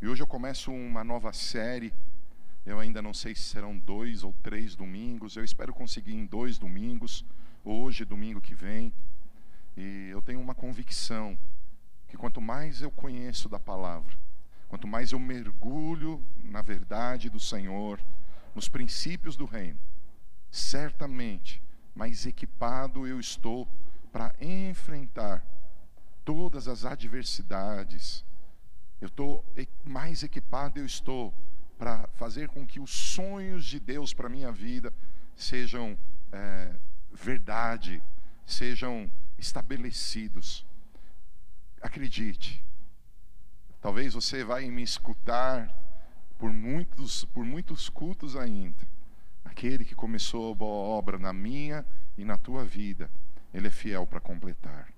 E hoje eu começo uma nova série. Eu ainda não sei se serão dois ou três domingos. Eu espero conseguir em dois domingos, hoje, domingo que vem. E eu tenho uma convicção que quanto mais eu conheço da palavra, quanto mais eu mergulho na verdade do Senhor, nos princípios do reino, certamente mais equipado eu estou para enfrentar todas as adversidades. Eu estou mais equipado eu estou para fazer com que os sonhos de Deus para minha vida sejam é, verdade, sejam estabelecidos. Acredite. Talvez você vai me escutar por muitos, por muitos cultos ainda. Aquele que começou a boa obra na minha e na tua vida, ele é fiel para completar.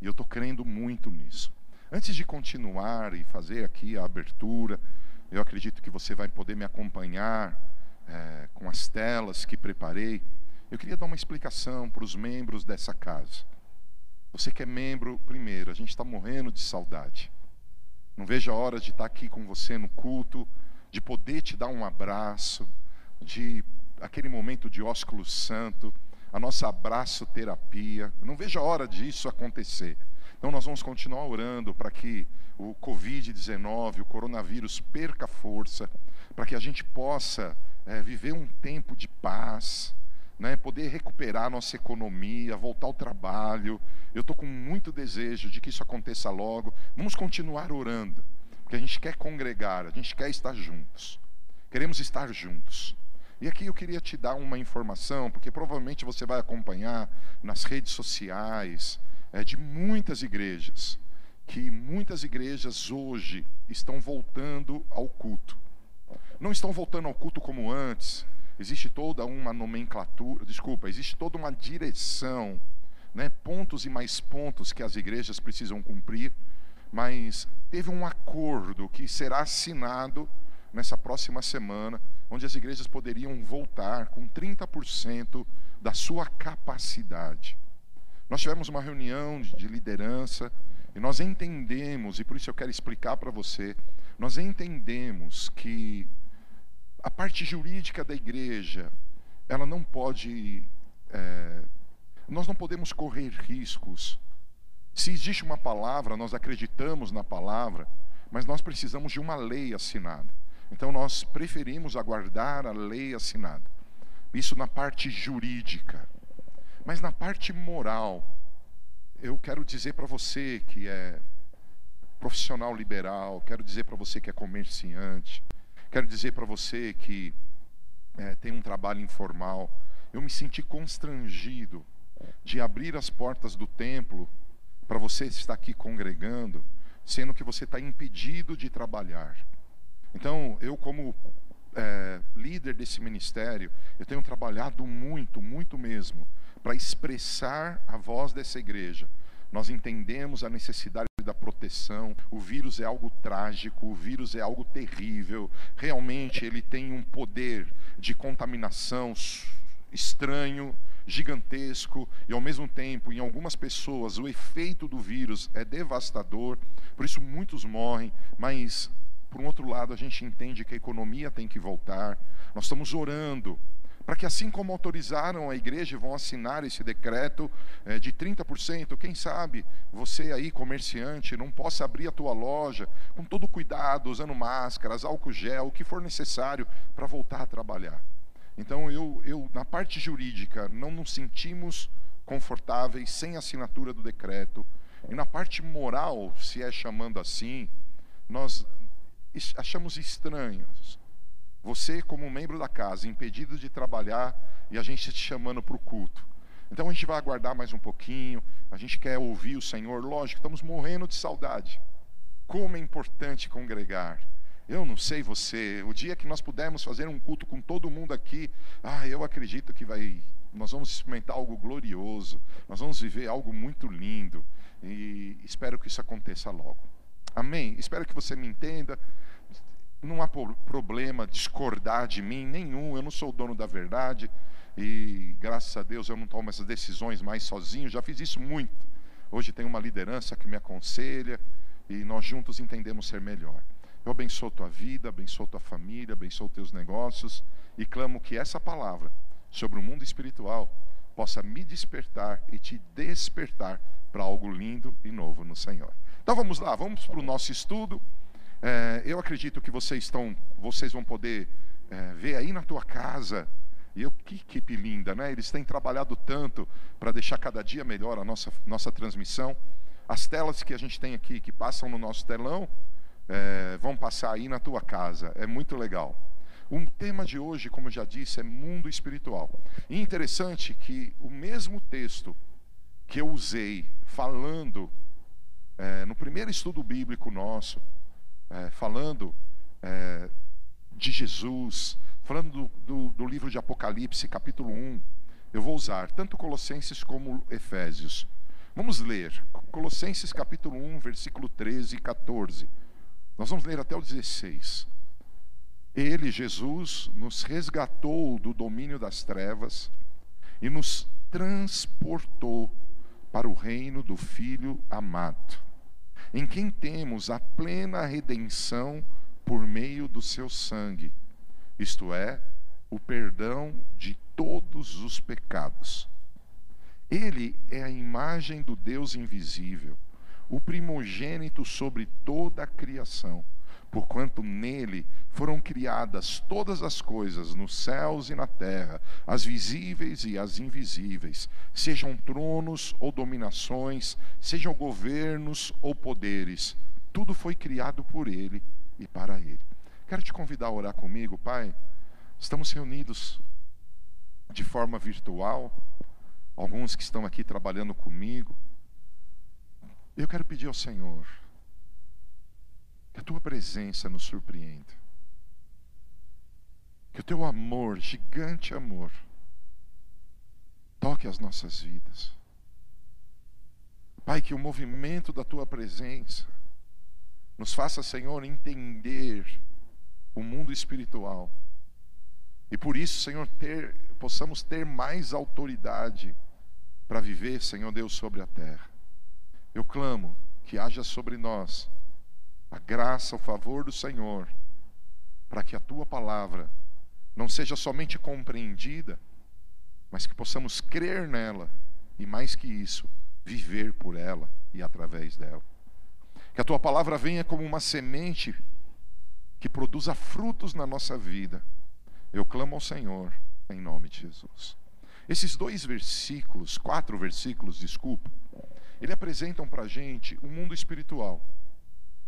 E eu estou crendo muito nisso. Antes de continuar e fazer aqui a abertura, eu acredito que você vai poder me acompanhar é, com as telas que preparei. Eu queria dar uma explicação para os membros dessa casa. Você que é membro, primeiro, a gente está morrendo de saudade. Não vejo a hora de estar aqui com você no culto, de poder te dar um abraço, de aquele momento de ósculo santo, a nossa abraço terapia. Não vejo a hora disso acontecer. Então nós vamos continuar orando para que o Covid-19, o coronavírus perca força, para que a gente possa é, viver um tempo de paz, né, poder recuperar nossa economia, voltar ao trabalho. Eu estou com muito desejo de que isso aconteça logo. Vamos continuar orando, porque a gente quer congregar, a gente quer estar juntos. Queremos estar juntos. E aqui eu queria te dar uma informação, porque provavelmente você vai acompanhar nas redes sociais é, de muitas igrejas, que muitas igrejas hoje estão voltando ao culto. Não estão voltando ao culto como antes, existe toda uma nomenclatura, desculpa, existe toda uma direção, né, pontos e mais pontos que as igrejas precisam cumprir, mas teve um acordo que será assinado nessa próxima semana, onde as igrejas poderiam voltar com 30% da sua capacidade. Nós tivemos uma reunião de liderança e nós entendemos, e por isso eu quero explicar para você, nós entendemos que a parte jurídica da igreja, ela não pode, é, nós não podemos correr riscos. Se existe uma palavra, nós acreditamos na palavra, mas nós precisamos de uma lei assinada. Então nós preferimos aguardar a lei assinada. Isso na parte jurídica. Mas na parte moral, eu quero dizer para você que é profissional liberal, quero dizer para você que é comerciante, Quero dizer para você que é, tem um trabalho informal. Eu me senti constrangido de abrir as portas do templo para você estar aqui congregando, sendo que você está impedido de trabalhar. Então, eu como é, líder desse ministério, eu tenho trabalhado muito, muito mesmo, para expressar a voz dessa igreja. Nós entendemos a necessidade da proteção. O vírus é algo trágico, o vírus é algo terrível. Realmente ele tem um poder de contaminação estranho, gigantesco e ao mesmo tempo, em algumas pessoas, o efeito do vírus é devastador. Por isso muitos morrem, mas por um outro lado, a gente entende que a economia tem que voltar. Nós estamos orando para que assim como autorizaram a igreja vão assinar esse decreto é, de 30%, quem sabe você aí, comerciante, não possa abrir a tua loja com todo cuidado, usando máscaras, álcool gel, o que for necessário para voltar a trabalhar. Então, eu, eu, na parte jurídica, não nos sentimos confortáveis sem assinatura do decreto. E na parte moral, se é chamando assim, nós achamos estranhos você, como membro da casa, impedido de trabalhar e a gente te chamando para o culto. Então a gente vai aguardar mais um pouquinho, a gente quer ouvir o Senhor. Lógico, estamos morrendo de saudade. Como é importante congregar. Eu não sei você, o dia que nós pudermos fazer um culto com todo mundo aqui, ah, eu acredito que vai, nós vamos experimentar algo glorioso, nós vamos viver algo muito lindo e espero que isso aconteça logo. Amém? Espero que você me entenda não há problema discordar de mim nenhum, eu não sou o dono da verdade e graças a Deus eu não tomo essas decisões mais sozinho, já fiz isso muito. Hoje tem uma liderança que me aconselha e nós juntos entendemos ser melhor. Eu abençoo tua vida, abençoo tua família, abençoo teus negócios e clamo que essa palavra sobre o mundo espiritual possa me despertar e te despertar para algo lindo e novo no Senhor. Então vamos lá, vamos para o nosso estudo. É, eu acredito que vocês estão, vocês vão poder é, ver aí na tua casa. E eu, que equipe linda, né? Eles têm trabalhado tanto para deixar cada dia melhor a nossa, nossa transmissão. As telas que a gente tem aqui, que passam no nosso telão, é, vão passar aí na tua casa. É muito legal. O tema de hoje, como eu já disse, é mundo espiritual. E interessante que o mesmo texto que eu usei falando é, no primeiro estudo bíblico nosso, é, falando é, de Jesus, falando do, do, do livro de Apocalipse, capítulo 1, eu vou usar tanto Colossenses como Efésios. Vamos ler Colossenses capítulo 1, versículo 13 e 14. Nós vamos ler até o 16. Ele, Jesus, nos resgatou do domínio das trevas e nos transportou para o reino do Filho amado, em quem temos a plena redenção por meio do seu sangue, isto é, o perdão de todos os pecados. Ele é a imagem do Deus invisível, o primogênito sobre toda a criação porquanto nele foram criadas todas as coisas nos céus e na terra, as visíveis e as invisíveis, sejam tronos ou dominações, sejam governos ou poderes, tudo foi criado por ele e para ele. Quero te convidar a orar comigo, Pai. Estamos reunidos de forma virtual, alguns que estão aqui trabalhando comigo. Eu quero pedir ao Senhor que a tua presença nos surpreenda. Que o teu amor, gigante amor, toque as nossas vidas. Pai, que o movimento da tua presença nos faça, Senhor, entender o mundo espiritual. E por isso, Senhor, ter, possamos ter mais autoridade para viver, Senhor Deus, sobre a terra. Eu clamo que haja sobre nós a graça, o favor do Senhor, para que a tua palavra não seja somente compreendida, mas que possamos crer nela e, mais que isso, viver por ela e através dela. Que a tua palavra venha como uma semente que produza frutos na nossa vida. Eu clamo ao Senhor em nome de Jesus. Esses dois versículos, quatro versículos, desculpa, ele apresentam para a gente o um mundo espiritual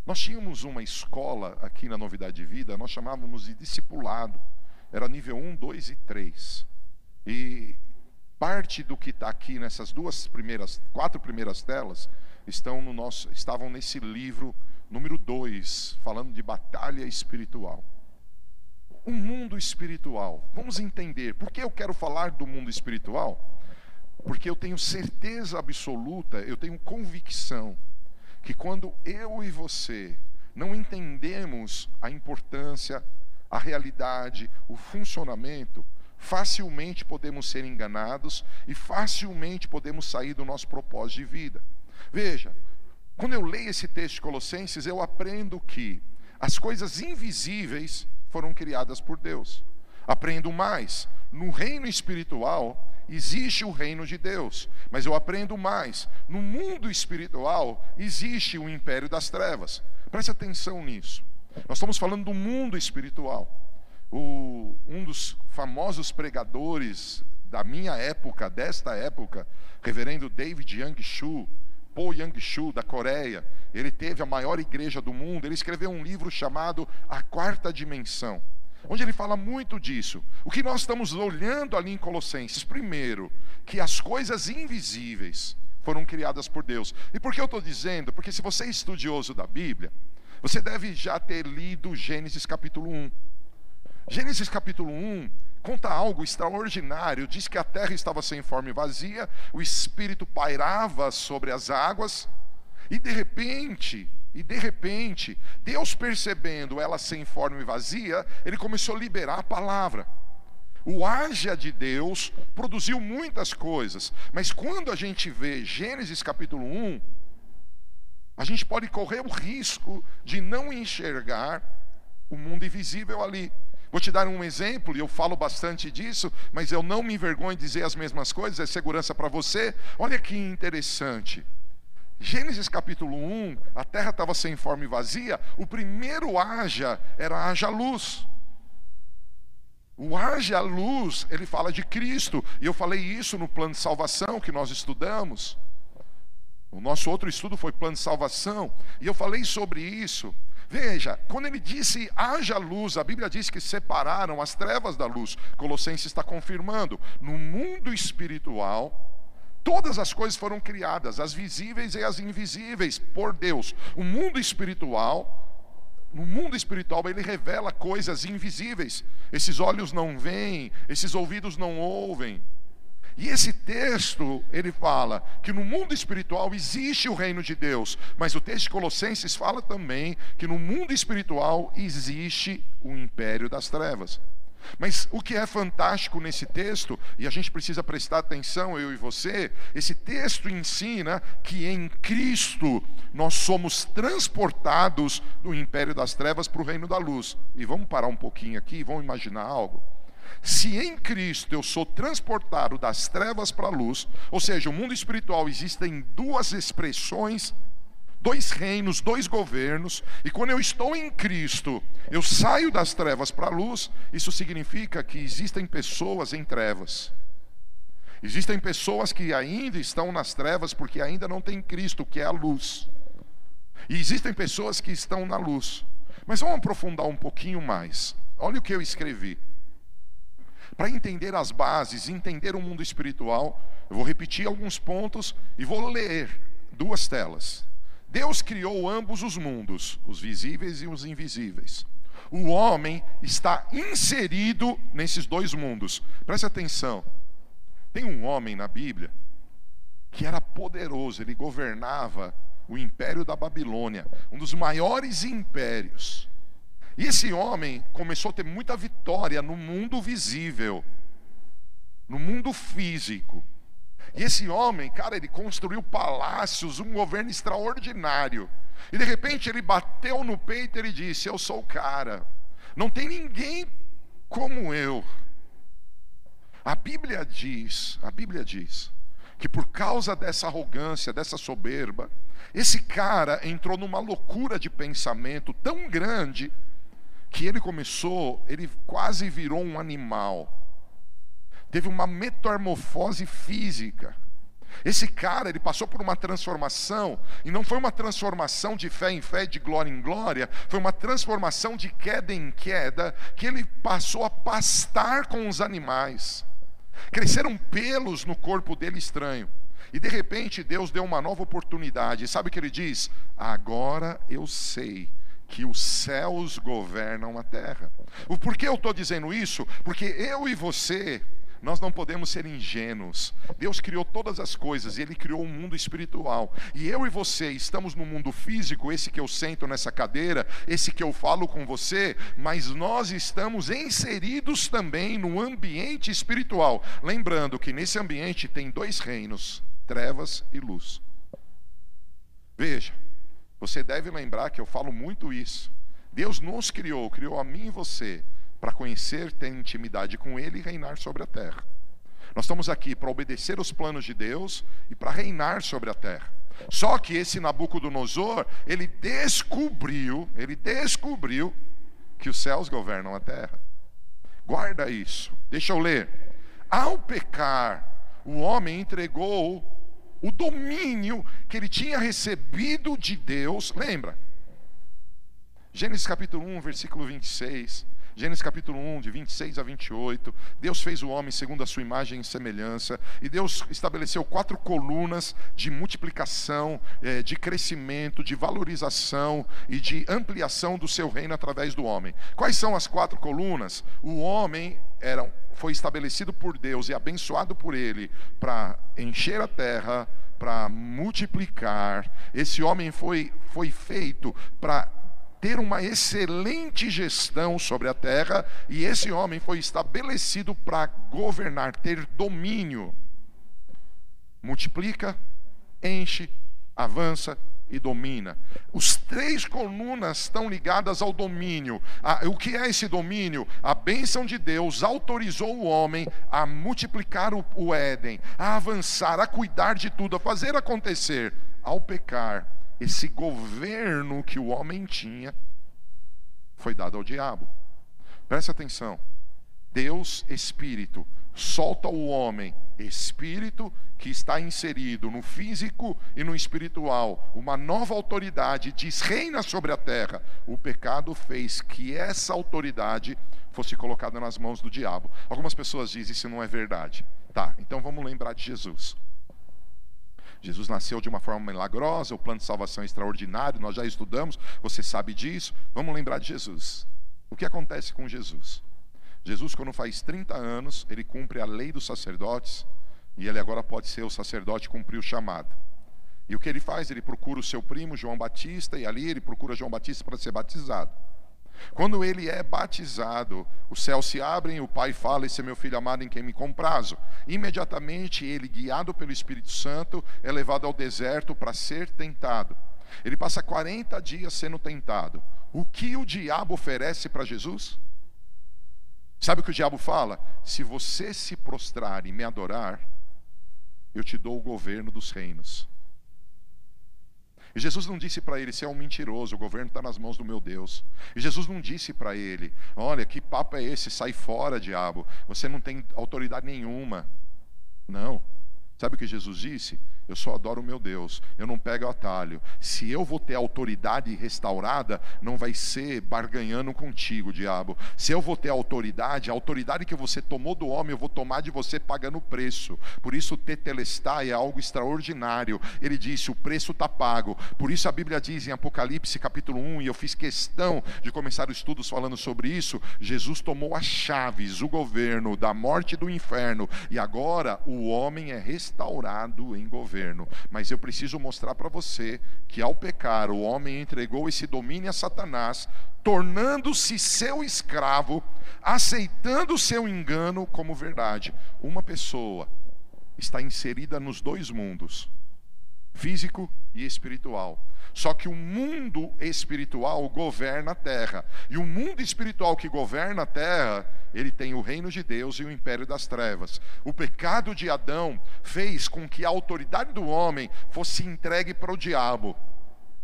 nós tínhamos uma escola aqui na Novidade de Vida, nós chamávamos de discipulado. Era nível 1, 2 e 3. E parte do que está aqui nessas duas primeiras, quatro primeiras telas, estão no nosso, estavam nesse livro número 2, falando de batalha espiritual. O mundo espiritual. Vamos entender. Por que eu quero falar do mundo espiritual? Porque eu tenho certeza absoluta, eu tenho convicção que quando eu e você não entendemos a importância, a realidade, o funcionamento, facilmente podemos ser enganados e facilmente podemos sair do nosso propósito de vida. Veja, quando eu leio esse texto de Colossenses, eu aprendo que as coisas invisíveis foram criadas por Deus. Aprendo mais, no reino espiritual, existe o reino de Deus, mas eu aprendo mais. No mundo espiritual existe o império das trevas. Preste atenção nisso. Nós estamos falando do mundo espiritual. O, um dos famosos pregadores da minha época, desta época, reverendo David Yang Shu, Po Yang Shu, da Coreia, ele teve a maior igreja do mundo, ele escreveu um livro chamado A Quarta Dimensão onde ele fala muito disso. O que nós estamos olhando ali em Colossenses, primeiro, que as coisas invisíveis foram criadas por Deus. E por que eu estou dizendo? Porque se você é estudioso da Bíblia, você deve já ter lido Gênesis capítulo 1. Gênesis capítulo 1 conta algo extraordinário. Diz que a terra estava sem forma e vazia, o Espírito pairava sobre as águas, e de repente e de repente, Deus percebendo ela sem forma e vazia, ele começou a liberar a palavra. O haja de Deus produziu muitas coisas, mas quando a gente vê Gênesis capítulo 1, A gente pode correr o risco de não enxergar o mundo invisível ali. Vou te dar um exemplo, e eu falo bastante disso, mas eu não me envergonho de dizer as mesmas coisas, é segurança para você. Olha que interessante. Gênesis capítulo 1, a terra estava sem forma e vazia, o primeiro haja era haja luz. O haja luz, ele fala de Cristo, e eu falei isso no plano de salvação que nós estudamos. O nosso outro estudo foi plano de salvação, e eu falei sobre isso. Veja, quando ele disse haja luz, a Bíblia diz que separaram as trevas da luz. Colossenses está confirmando. No mundo espiritual, todas as coisas foram criadas, as visíveis e as invisíveis, por Deus. O mundo espiritual no mundo espiritual ele revela coisas invisíveis. Esses olhos não veem, esses ouvidos não ouvem. E esse texto, ele fala que no mundo espiritual existe o reino de Deus, mas o texto de Colossenses fala também que no mundo espiritual existe o império das trevas. Mas o que é fantástico nesse texto, e a gente precisa prestar atenção, eu e você, esse texto ensina que em Cristo nós somos transportados do império das trevas para o reino da luz. E vamos parar um pouquinho aqui, vamos imaginar algo. Se em Cristo eu sou transportado das trevas para a luz, ou seja, o mundo espiritual existem duas expressões dois reinos, dois governos, e quando eu estou em Cristo, eu saio das trevas para a luz, isso significa que existem pessoas em trevas. Existem pessoas que ainda estão nas trevas porque ainda não têm Cristo, que é a luz. E existem pessoas que estão na luz. Mas vamos aprofundar um pouquinho mais. Olha o que eu escrevi. Para entender as bases, entender o mundo espiritual, eu vou repetir alguns pontos e vou ler duas telas. Deus criou ambos os mundos, os visíveis e os invisíveis. O homem está inserido nesses dois mundos. Preste atenção. Tem um homem na Bíblia que era poderoso, ele governava o império da Babilônia, um dos maiores impérios. E esse homem começou a ter muita vitória no mundo visível, no mundo físico. E esse homem, cara, ele construiu palácios, um governo extraordinário. E de repente ele bateu no peito e disse: Eu sou o cara. Não tem ninguém como eu. A Bíblia diz, a Bíblia diz, que por causa dessa arrogância, dessa soberba, esse cara entrou numa loucura de pensamento tão grande que ele começou, ele quase virou um animal teve uma metamorfose física. Esse cara, ele passou por uma transformação, e não foi uma transformação de fé em fé, de glória em glória, foi uma transformação de queda em queda, que ele passou a pastar com os animais. Cresceram pelos no corpo dele estranho. E de repente Deus deu uma nova oportunidade. Sabe o que ele diz? Agora eu sei que os céus governam a terra. O porquê eu estou dizendo isso? Porque eu e você nós não podemos ser ingênuos. Deus criou todas as coisas Ele criou um mundo espiritual. E eu e você estamos no mundo físico, esse que eu sento nessa cadeira, esse que eu falo com você, mas nós estamos inseridos também no ambiente espiritual. Lembrando que nesse ambiente tem dois reinos: trevas e luz. Veja, você deve lembrar que eu falo muito isso. Deus nos criou, criou a mim e você para conhecer, ter intimidade com Ele e reinar sobre a terra. Nós estamos aqui para obedecer os planos de Deus e para reinar sobre a terra. Só que esse Nabucodonosor, ele descobriu, ele descobriu que os céus governam a terra. Guarda isso. Deixa eu ler. Ao pecar, o homem entregou o domínio que ele tinha recebido de Deus. Lembra? Gênesis capítulo 1, versículo 26. Gênesis capítulo 1, de 26 a 28. Deus fez o homem segundo a sua imagem e semelhança. E Deus estabeleceu quatro colunas de multiplicação, eh, de crescimento, de valorização e de ampliação do seu reino através do homem. Quais são as quatro colunas? O homem era, foi estabelecido por Deus e abençoado por Ele para encher a terra, para multiplicar. Esse homem foi, foi feito para ter uma excelente gestão sobre a terra, e esse homem foi estabelecido para governar, ter domínio. Multiplica, enche, avança e domina. Os três colunas estão ligadas ao domínio. o que é esse domínio? A bênção de Deus autorizou o homem a multiplicar o, o Éden, a avançar, a cuidar de tudo, a fazer acontecer. Ao pecar, esse governo que o homem tinha foi dado ao diabo. Presta atenção. Deus, Espírito, solta o homem, espírito que está inserido no físico e no espiritual, uma nova autoridade diz reina sobre a terra. O pecado fez que essa autoridade fosse colocada nas mãos do diabo. Algumas pessoas dizem isso não é verdade. Tá, então vamos lembrar de Jesus. Jesus nasceu de uma forma milagrosa, o plano de salvação é extraordinário, nós já estudamos, você sabe disso. Vamos lembrar de Jesus. O que acontece com Jesus? Jesus, quando faz 30 anos, ele cumpre a lei dos sacerdotes e ele agora pode ser o sacerdote cumprir o chamado. E o que ele faz? Ele procura o seu primo João Batista e ali ele procura João Batista para ser batizado. Quando ele é batizado, os céus se abrem, o pai fala: Esse é meu filho amado em quem me comprazo. Imediatamente ele, guiado pelo Espírito Santo, é levado ao deserto para ser tentado. Ele passa 40 dias sendo tentado. O que o diabo oferece para Jesus? Sabe o que o diabo fala? Se você se prostrar e me adorar, eu te dou o governo dos reinos. E Jesus não disse para ele: Você é um mentiroso, o governo está nas mãos do meu Deus. E Jesus não disse para ele: Olha, que papo é esse? Sai fora, diabo. Você não tem autoridade nenhuma. Não. Sabe o que Jesus disse? Eu só adoro o meu Deus. Eu não pego atalho. Se eu vou ter autoridade restaurada, não vai ser barganhando contigo, diabo. Se eu vou ter autoridade, a autoridade que você tomou do homem, eu vou tomar de você pagando preço. Por isso, tetelestai é algo extraordinário. Ele disse: o preço está pago. Por isso, a Bíblia diz em Apocalipse capítulo 1, e eu fiz questão de começar os estudos falando sobre isso. Jesus tomou as chaves, o governo da morte e do inferno. E agora o homem é restaurado em governo governo, mas eu preciso mostrar para você que ao pecar, o homem entregou esse domínio a Satanás, tornando-se seu escravo, aceitando o seu engano como verdade. Uma pessoa está inserida nos dois mundos, físico e espiritual. Só que o mundo espiritual governa a terra. E o mundo espiritual que governa a terra, ele tem o reino de Deus e o império das trevas. O pecado de Adão fez com que a autoridade do homem fosse entregue para o diabo.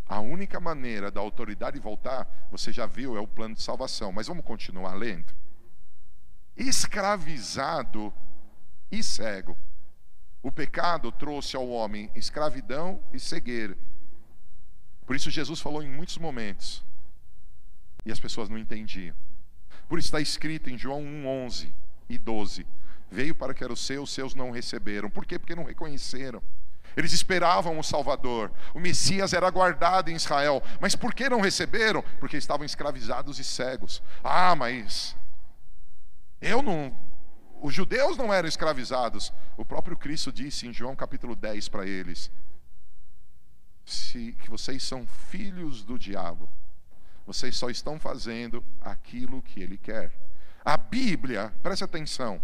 A única maneira da autoridade voltar, você já viu, é o plano de salvação. Mas vamos continuar lendo. Escravizado e cego. O pecado trouxe ao homem escravidão e cegueira. Por isso Jesus falou em muitos momentos. E as pessoas não entendiam. Por isso está escrito em João 1, 11 e 12. Veio para que era o seu, os seus não receberam. Por quê? Porque não reconheceram. Eles esperavam o Salvador. O Messias era guardado em Israel. Mas por que não receberam? Porque estavam escravizados e cegos. Ah, mas eu não. Os judeus não eram escravizados. O próprio Cristo disse em João capítulo 10 para eles: se, que vocês são filhos do diabo. Vocês só estão fazendo aquilo que ele quer. A Bíblia, preste atenção.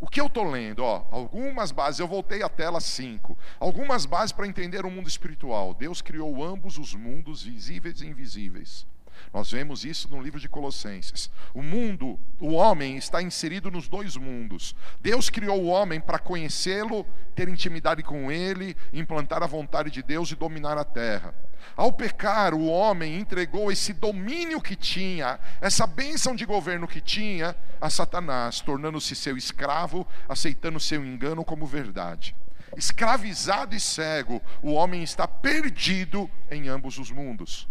O que eu estou lendo? Ó, algumas bases, eu voltei à tela 5. Algumas bases para entender o mundo espiritual. Deus criou ambos os mundos, visíveis e invisíveis. Nós vemos isso no livro de Colossenses. O mundo, o homem está inserido nos dois mundos. Deus criou o homem para conhecê-lo, ter intimidade com ele, implantar a vontade de Deus e dominar a terra. Ao pecar, o homem entregou esse domínio que tinha, essa bênção de governo que tinha, a Satanás, tornando-se seu escravo, aceitando seu engano como verdade. Escravizado e cego, o homem está perdido em ambos os mundos.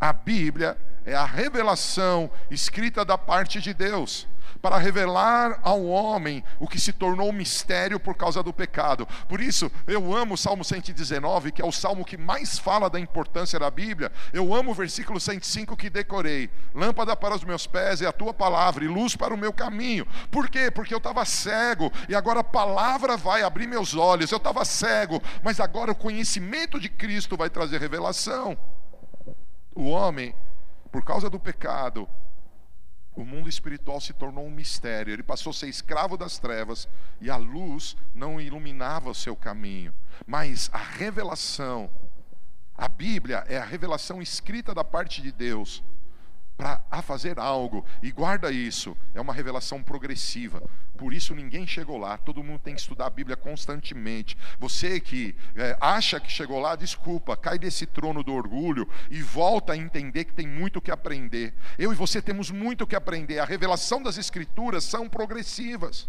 A Bíblia é a revelação escrita da parte de Deus para revelar ao homem o que se tornou mistério por causa do pecado. Por isso, eu amo o Salmo 119, que é o salmo que mais fala da importância da Bíblia. Eu amo o versículo 105 que decorei: Lâmpada para os meus pés é a tua palavra e luz para o meu caminho. Por quê? Porque eu estava cego e agora a palavra vai abrir meus olhos. Eu estava cego, mas agora o conhecimento de Cristo vai trazer revelação. O homem, por causa do pecado, o mundo espiritual se tornou um mistério. Ele passou a ser escravo das trevas e a luz não iluminava o seu caminho. Mas a revelação, A Bíblia é a revelação escrita da parte de Deus para a fazer algo. E guarda isso, é uma revelação progressiva. Por isso ninguém chegou lá. Todo mundo tem que estudar a Bíblia constantemente. Você que é, acha que chegou lá, desculpa, cai desse trono do orgulho e volta a entender que tem muito o que aprender. Eu e você temos muito o que aprender. A revelação das Escrituras são progressivas.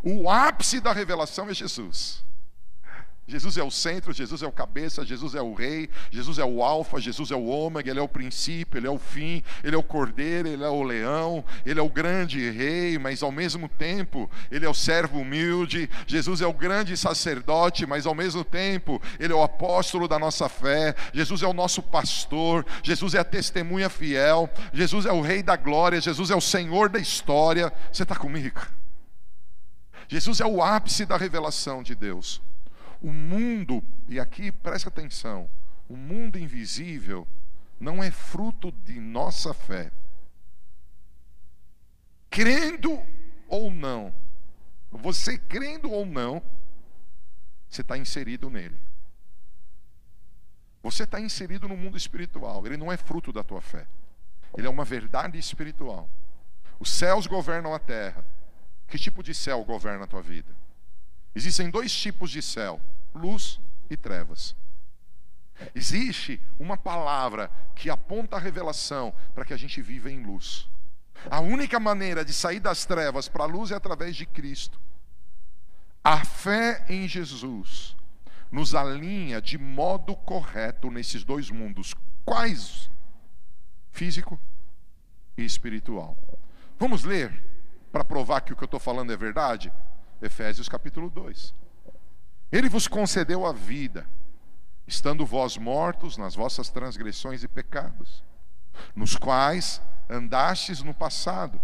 O ápice da revelação é Jesus. Jesus é o centro, Jesus é o cabeça, Jesus é o rei, Jesus é o alfa, Jesus é o ômega, ele é o princípio, ele é o fim, ele é o cordeiro, ele é o leão, ele é o grande rei, mas ao mesmo tempo ele é o servo humilde, Jesus é o grande sacerdote, mas ao mesmo tempo ele é o apóstolo da nossa fé, Jesus é o nosso pastor, Jesus é a testemunha fiel, Jesus é o rei da glória, Jesus é o Senhor da história. Você está comigo? Jesus é o ápice da revelação de Deus. O mundo, e aqui presta atenção, o mundo invisível não é fruto de nossa fé. Crendo ou não, você crendo ou não, você está inserido nele. Você está inserido no mundo espiritual, ele não é fruto da tua fé, ele é uma verdade espiritual. Os céus governam a terra. Que tipo de céu governa a tua vida? Existem dois tipos de céu: luz e trevas. Existe uma palavra que aponta a revelação para que a gente viva em luz. A única maneira de sair das trevas para a luz é através de Cristo. A fé em Jesus nos alinha de modo correto nesses dois mundos. Quais? Físico e espiritual. Vamos ler para provar que o que eu estou falando é verdade? Efésios capítulo 2. Ele vos concedeu a vida, estando vós mortos nas vossas transgressões e pecados, nos quais andastes no passado.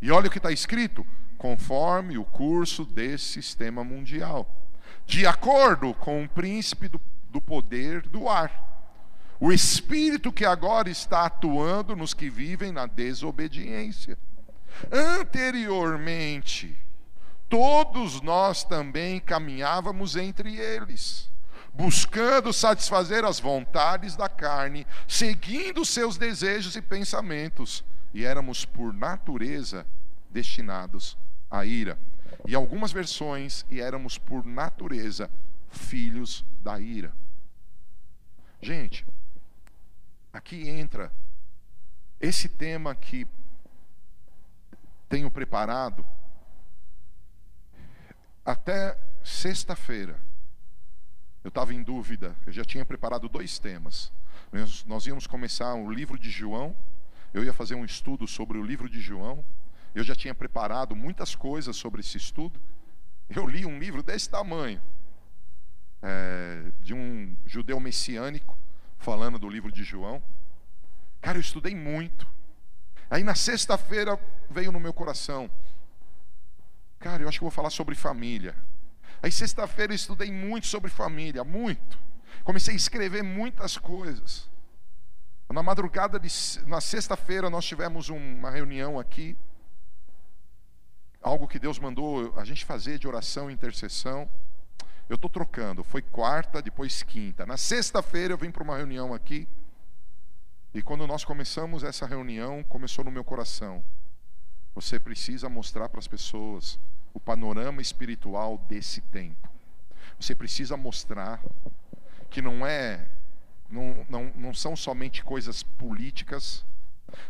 E olha o que está escrito: conforme o curso desse sistema mundial, de acordo com o príncipe do, do poder do ar, o espírito que agora está atuando nos que vivem na desobediência. Anteriormente, todos nós também caminhávamos entre eles, buscando satisfazer as vontades da carne, seguindo seus desejos e pensamentos, e éramos por natureza destinados à ira. E algumas versões, e éramos por natureza filhos da ira. Gente, aqui entra esse tema que tenho preparado até sexta-feira, eu estava em dúvida, eu já tinha preparado dois temas. Nós, íamos começar o livro de João, eu ia fazer um estudo sobre o livro de João, eu já tinha preparado muitas coisas sobre esse estudo. Eu li um livro desse tamanho, é, de um judeu messiânico, falando do livro de João. Cara, eu estudei muito. Aí na sexta-feira veio no meu coração, Cara, eu acho que vou falar sobre família. Aí sexta-feira eu estudei muito sobre família, muito. Comecei a escrever muitas coisas. Na madrugada de na sexta-feira nós tivemos uma reunião aqui. Algo que Deus mandou a gente fazer de oração e intercessão. Eu estou trocando, foi quarta, depois quinta. Na sexta-feira eu vim para uma reunião aqui. E quando nós começamos essa reunião, começou no meu coração. Você precisa mostrar para as pessoas o panorama espiritual desse tempo. Você precisa mostrar que não é não, não, não são somente coisas políticas,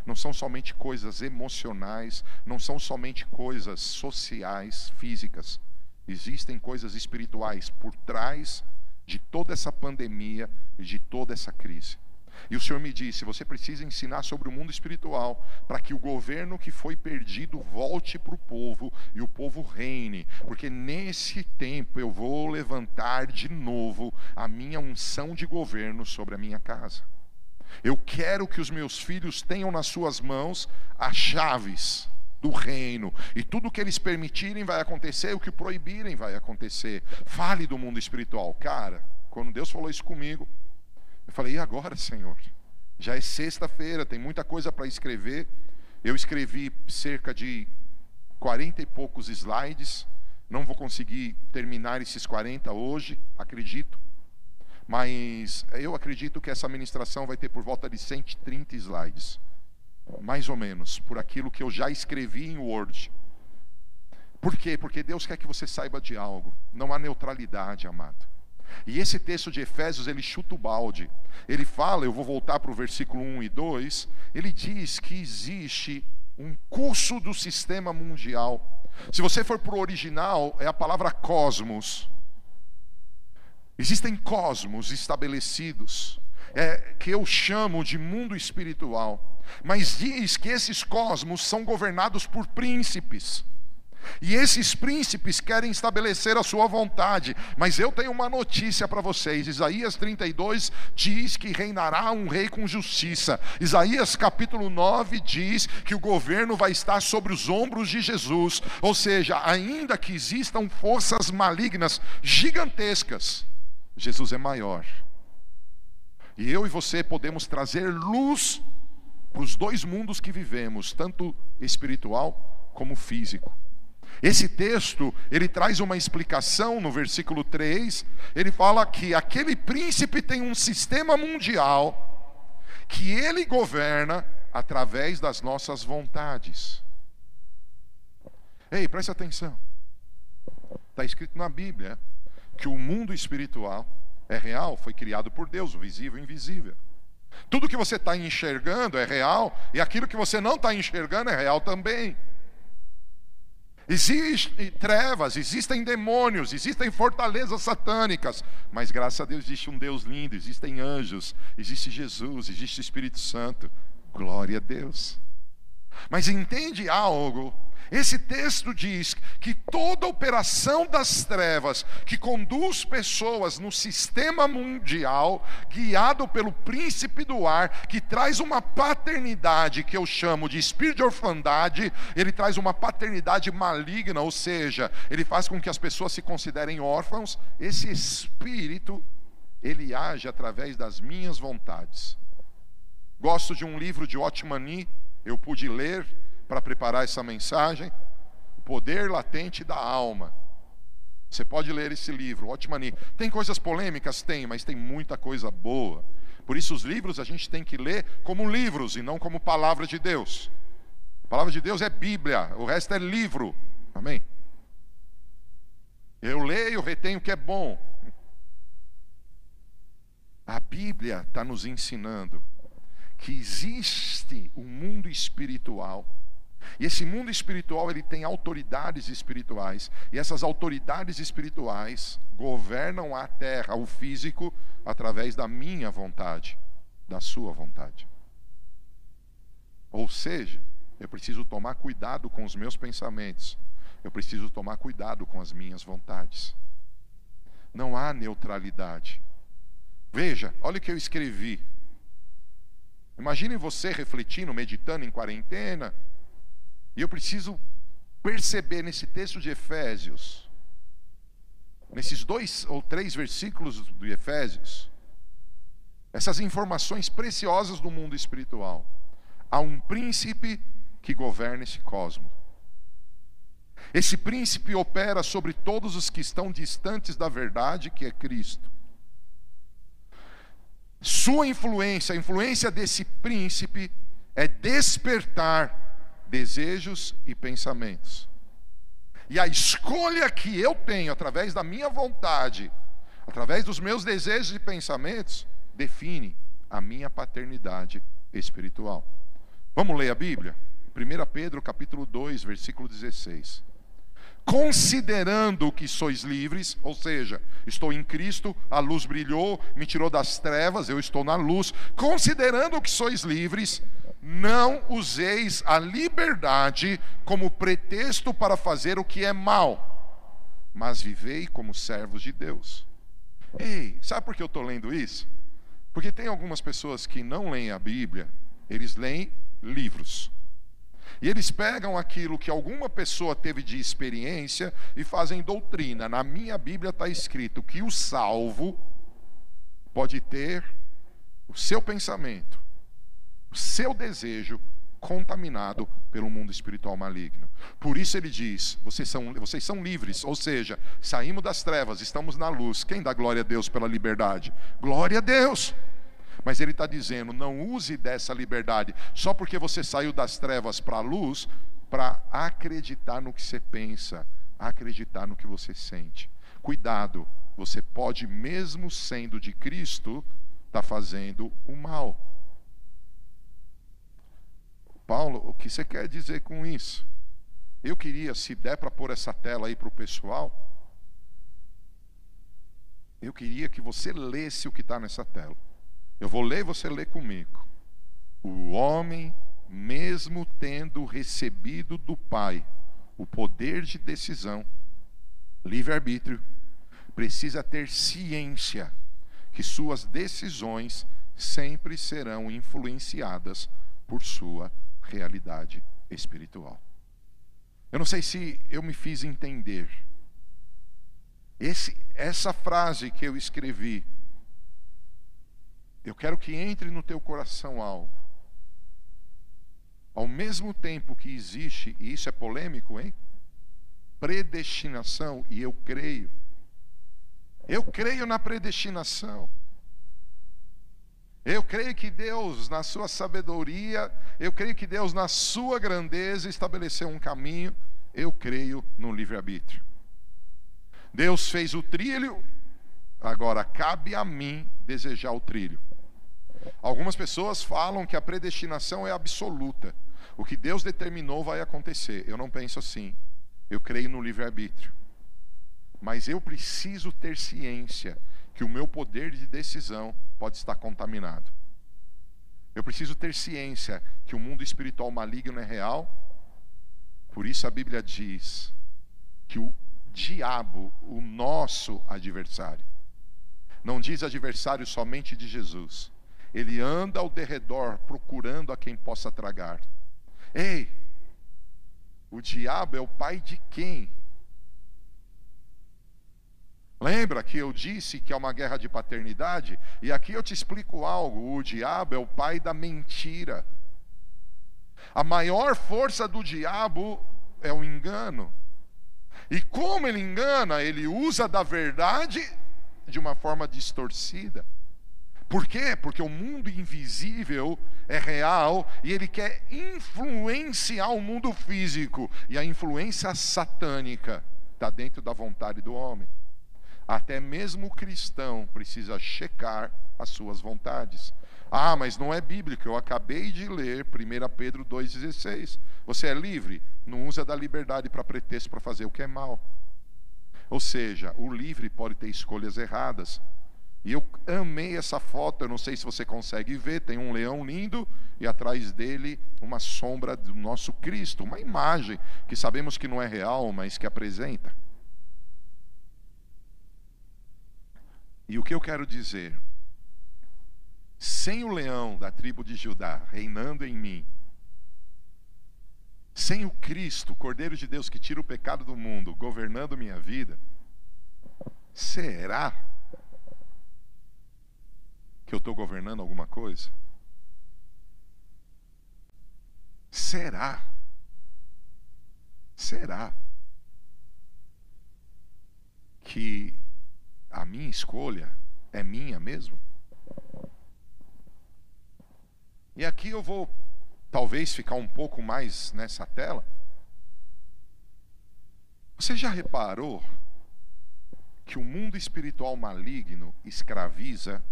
não são somente coisas emocionais, não são somente coisas sociais, físicas. Existem coisas espirituais por trás de toda essa pandemia e de toda essa crise. E o Senhor me disse: você precisa ensinar sobre o mundo espiritual, para que o governo que foi perdido volte para o povo e o povo reine, porque nesse tempo eu vou levantar de novo a minha unção de governo sobre a minha casa. Eu quero que os meus filhos tenham nas suas mãos as chaves do reino. E tudo que eles permitirem vai acontecer, o que proibirem vai acontecer. Fale do mundo espiritual. Cara, quando Deus falou isso comigo, eu falei, e agora, Senhor? Já é sexta-feira, tem muita coisa para escrever. Eu escrevi cerca de quarenta e poucos slides. Não vou conseguir terminar esses 40 hoje, acredito. mas eu acredito que essa ministração vai ter por volta de 130 slides, mais ou menos, por aquilo que eu já escrevi em Word. Por quê? Porque Deus quer que você saiba de algo. Não há neutralidade, amado. E esse texto de Efésios, ele chuta o balde. Ele fala, eu vou voltar para o versículo 1 e 2, ele diz que existe um curso do sistema mundial. Se você for para o original, é a palavra cosmos. Existem cosmos estabelecidos, é, que eu chamo de mundo espiritual, mas diz que esses cosmos são governados por príncipes. E esses príncipes querem estabelecer a sua vontade, mas eu tenho uma notícia para vocês. Isaías 32 diz que reinará um rei com justiça. Isaías capítulo 9 diz que o governo vai estar sobre os ombros de Jesus. Ou seja, ainda que existam forças malignas gigantescas, Jesus é maior. E eu e você podemos trazer luz para os dois mundos que vivemos, tanto espiritual como físico. Esse texto, ele traz uma explicação no versículo 3. Ele fala que aquele príncipe tem um sistema mundial que ele governa através das nossas vontades. Ei, preste atenção. Está escrito na Bíblia que o mundo espiritual é real, foi criado por Deus, visível e invisível. Tudo que você está enxergando é real, e aquilo que você não está enxergando é real também. Existem trevas, existem demônios, existem fortalezas satânicas, mas graças a Deus existe um Deus lindo, existem anjos, existe Jesus, existe o Espírito Santo. Glória a Deus. Mas entende algo esse texto diz que toda operação das trevas que conduz pessoas no sistema mundial, guiado pelo príncipe do ar, que traz uma paternidade que eu chamo de espírito de orfandade, ele traz uma paternidade maligna, ou seja, ele faz com que as pessoas se considerem órfãos. Esse espírito, ele age através das minhas vontades. Gosto de um livro de Otmani, eu pude ler para preparar essa mensagem, O Poder Latente da Alma. Você pode ler esse livro, Otmani. Tem coisas polêmicas? Tem, mas tem muita coisa boa. Por isso, os livros a gente tem que ler como livros e não como palavra de Deus. A palavra de Deus é Bíblia, o resto é livro. Amém? Eu leio, retenho o que é bom. A Bíblia está nos ensinando que existe um mundo espiritual e esse mundo espiritual, ele tem autoridades espirituais, e essas autoridades espirituais governam a terra, o físico, através da minha vontade, da sua vontade. Ou seja, eu preciso tomar cuidado com os meus pensamentos, eu preciso tomar cuidado com as minhas vontades. Não há neutralidade. Veja, olha o que eu escrevi. Imagine você refletindo, meditando em quarentena, e eu preciso perceber nesse texto de Efésios, nesses dois ou três versículos do Efésios, essas informações preciosas do mundo espiritual. Há um príncipe que governa esse cosmos. Esse príncipe opera sobre todos os que estão distantes da verdade, que é Cristo. Sua influência, a influência desse príncipe, é despertar desejos e pensamentos. E a escolha que eu tenho através da minha vontade, através dos meus desejos e pensamentos, define a minha paternidade espiritual. Vamos ler a Bíblia? 1 Pedro capítulo 2, versículo 16. Considerando que sois livres, ou seja, estou em Cristo, a luz brilhou, me tirou das trevas, eu estou na luz. Considerando que sois livres, não useis a liberdade como pretexto para fazer o que é mal, mas vivei como servos de Deus. Ei, sabe por que eu estou lendo isso? Porque tem algumas pessoas que não leem a Bíblia, eles leem livros. E eles pegam aquilo que alguma pessoa teve de experiência e fazem doutrina. Na minha Bíblia está escrito que o salvo pode ter o seu pensamento, seu desejo contaminado pelo mundo espiritual maligno. Por isso ele diz: vocês são, vocês são livres, ou seja, saímos das trevas, estamos na luz. Quem dá glória a Deus pela liberdade? Glória a Deus. Mas ele está dizendo: não use dessa liberdade só porque você saiu das trevas para a luz, para acreditar no que você pensa, acreditar no que você sente. Cuidado, você pode, mesmo sendo de Cristo, estar tá fazendo o mal. Paulo, o que você quer dizer com isso? Eu queria, se der para pôr essa tela aí para o pessoal, eu queria que você lesse o que está nessa tela. Eu vou ler e você lê comigo. O homem, mesmo tendo recebido do Pai o poder de decisão, livre-arbítrio, precisa ter ciência que suas decisões sempre serão influenciadas por sua realidade espiritual. Eu não sei se eu me fiz entender. Esse, essa frase que eu escrevi eu quero que entre no teu coração algo. Ao mesmo tempo que existe, e isso é polêmico, hein? Predestinação, e eu creio. Eu creio na predestinação. Eu creio que Deus, na sua sabedoria, eu creio que Deus, na sua grandeza, estabeleceu um caminho. Eu creio no livre-arbítrio. Deus fez o trilho, agora cabe a mim desejar o trilho. Algumas pessoas falam que a predestinação é absoluta. O que Deus determinou vai acontecer. Eu não penso assim. Eu creio no livre-arbítrio. Mas eu preciso ter ciência que o meu poder de decisão pode estar contaminado. Eu preciso ter ciência que o mundo espiritual maligno é real. Por isso a Bíblia diz que o diabo, o nosso adversário, não diz adversário somente de Jesus, ele anda ao derredor procurando a quem possa tragar. Ei, o diabo é o pai de quem? Lembra que eu disse que é uma guerra de paternidade? E aqui eu te explico algo: o diabo é o pai da mentira. A maior força do diabo é o engano. E como ele engana, ele usa da verdade de uma forma distorcida. Por quê? Porque o mundo invisível é real e ele quer influenciar o mundo físico. E a influência satânica está dentro da vontade do homem. Até mesmo o cristão precisa checar as suas vontades. Ah, mas não é bíblico, eu acabei de ler 1 Pedro 2,16. Você é livre? Não usa da liberdade para pretexto para fazer o que é mal. Ou seja, o livre pode ter escolhas erradas, e eu amei essa foto, eu não sei se você consegue ver, tem um leão lindo e atrás dele uma sombra do nosso Cristo, uma imagem que sabemos que não é real, mas que apresenta. E o que eu quero dizer? Sem o leão da tribo de Judá reinando em mim, sem o Cristo, Cordeiro de Deus que tira o pecado do mundo, governando minha vida, será que eu estou governando alguma coisa? Será? Será que a minha escolha é minha mesmo? E aqui eu vou talvez ficar um pouco mais nessa tela. Você já reparou que o mundo espiritual maligno escraviza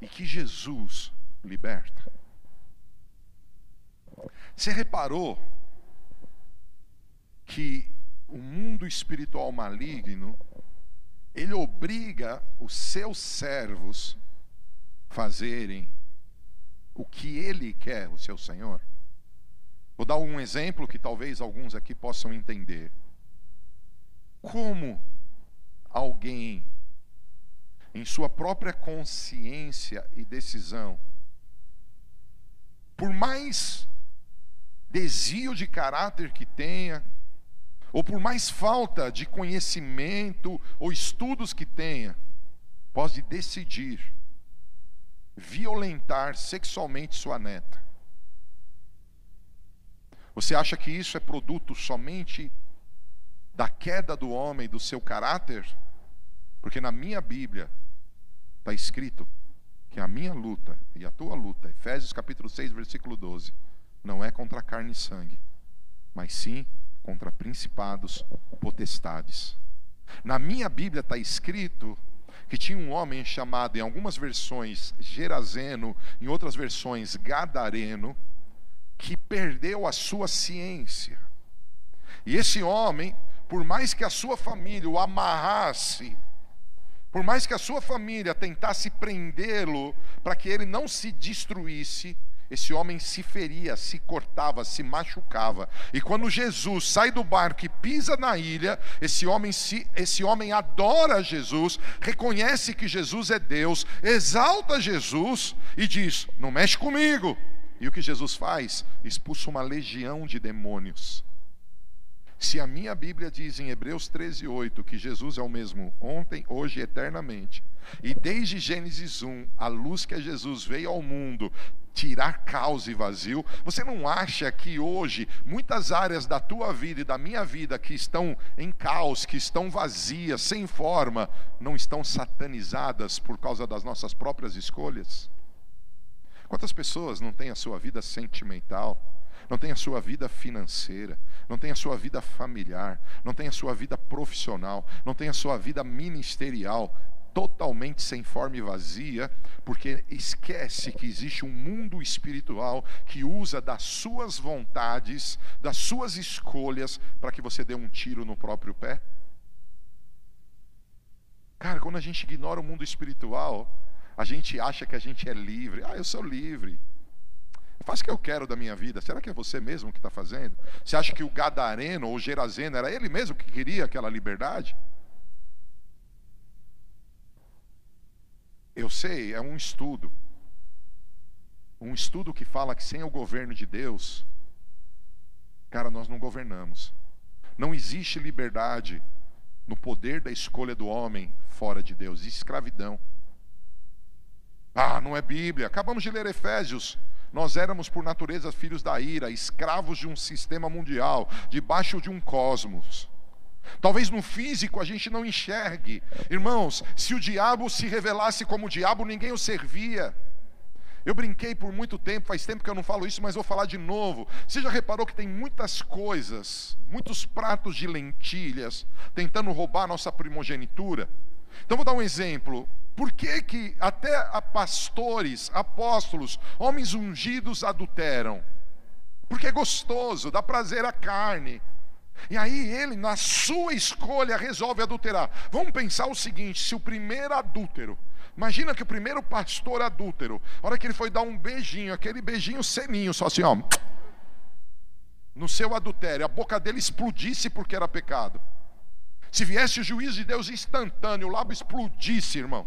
e que Jesus liberta. Você reparou que o mundo espiritual maligno ele obriga os seus servos fazerem o que ele quer, o seu Senhor? Vou dar um exemplo que talvez alguns aqui possam entender. Como alguém em sua própria consciência e decisão, por mais desvio de caráter que tenha, ou por mais falta de conhecimento ou estudos que tenha, pode decidir violentar sexualmente sua neta. Você acha que isso é produto somente da queda do homem, do seu caráter? Porque na minha Bíblia está escrito que a minha luta e a tua luta, Efésios capítulo 6, versículo 12, não é contra carne e sangue, mas sim contra principados, potestades. Na minha Bíblia está escrito que tinha um homem chamado, em algumas versões, Gerazeno, em outras versões, Gadareno, que perdeu a sua ciência. E esse homem, por mais que a sua família o amarrasse, por mais que a sua família tentasse prendê-lo para que ele não se destruísse, esse homem se feria, se cortava, se machucava. E quando Jesus sai do barco e pisa na ilha, esse homem, se, esse homem adora Jesus, reconhece que Jesus é Deus, exalta Jesus e diz: Não mexe comigo. E o que Jesus faz? Expulsa uma legião de demônios. Se a minha Bíblia diz em Hebreus 13, 8 que Jesus é o mesmo ontem, hoje e eternamente, e desde Gênesis 1, a luz que é Jesus veio ao mundo tirar caos e vazio, você não acha que hoje muitas áreas da tua vida e da minha vida que estão em caos, que estão vazias, sem forma, não estão satanizadas por causa das nossas próprias escolhas? Quantas pessoas não têm a sua vida sentimental? não tem a sua vida financeira, não tem a sua vida familiar, não tem a sua vida profissional, não tem a sua vida ministerial totalmente sem forma e vazia, porque esquece que existe um mundo espiritual que usa das suas vontades, das suas escolhas, para que você dê um tiro no próprio pé? Cara, quando a gente ignora o mundo espiritual, a gente acha que a gente é livre. Ah, eu sou livre. Faço o que eu quero da minha vida. Será que é você mesmo que está fazendo? Você acha que o Gadareno ou o Gerazeno era ele mesmo que queria aquela liberdade? Eu sei, é um estudo. Um estudo que fala que sem o governo de Deus, cara, nós não governamos. Não existe liberdade no poder da escolha do homem fora de Deus. Escravidão. Ah, não é Bíblia. Acabamos de ler Efésios. Nós éramos, por natureza, filhos da ira, escravos de um sistema mundial, debaixo de um cosmos. Talvez no físico a gente não enxergue. Irmãos, se o diabo se revelasse como diabo, ninguém o servia. Eu brinquei por muito tempo, faz tempo que eu não falo isso, mas vou falar de novo. Você já reparou que tem muitas coisas, muitos pratos de lentilhas, tentando roubar a nossa primogenitura? Então vou dar um exemplo. Por que, que até pastores, apóstolos, homens ungidos adulteram? Porque é gostoso, dá prazer à carne. E aí ele, na sua escolha, resolve adulterar. Vamos pensar o seguinte: se o primeiro adúltero, imagina que o primeiro pastor adúltero, a hora que ele foi dar um beijinho, aquele beijinho seninho, só assim, ó, no seu adultério, a boca dele explodisse porque era pecado. Se viesse o juízo de Deus instantâneo, o lábio explodisse, irmão.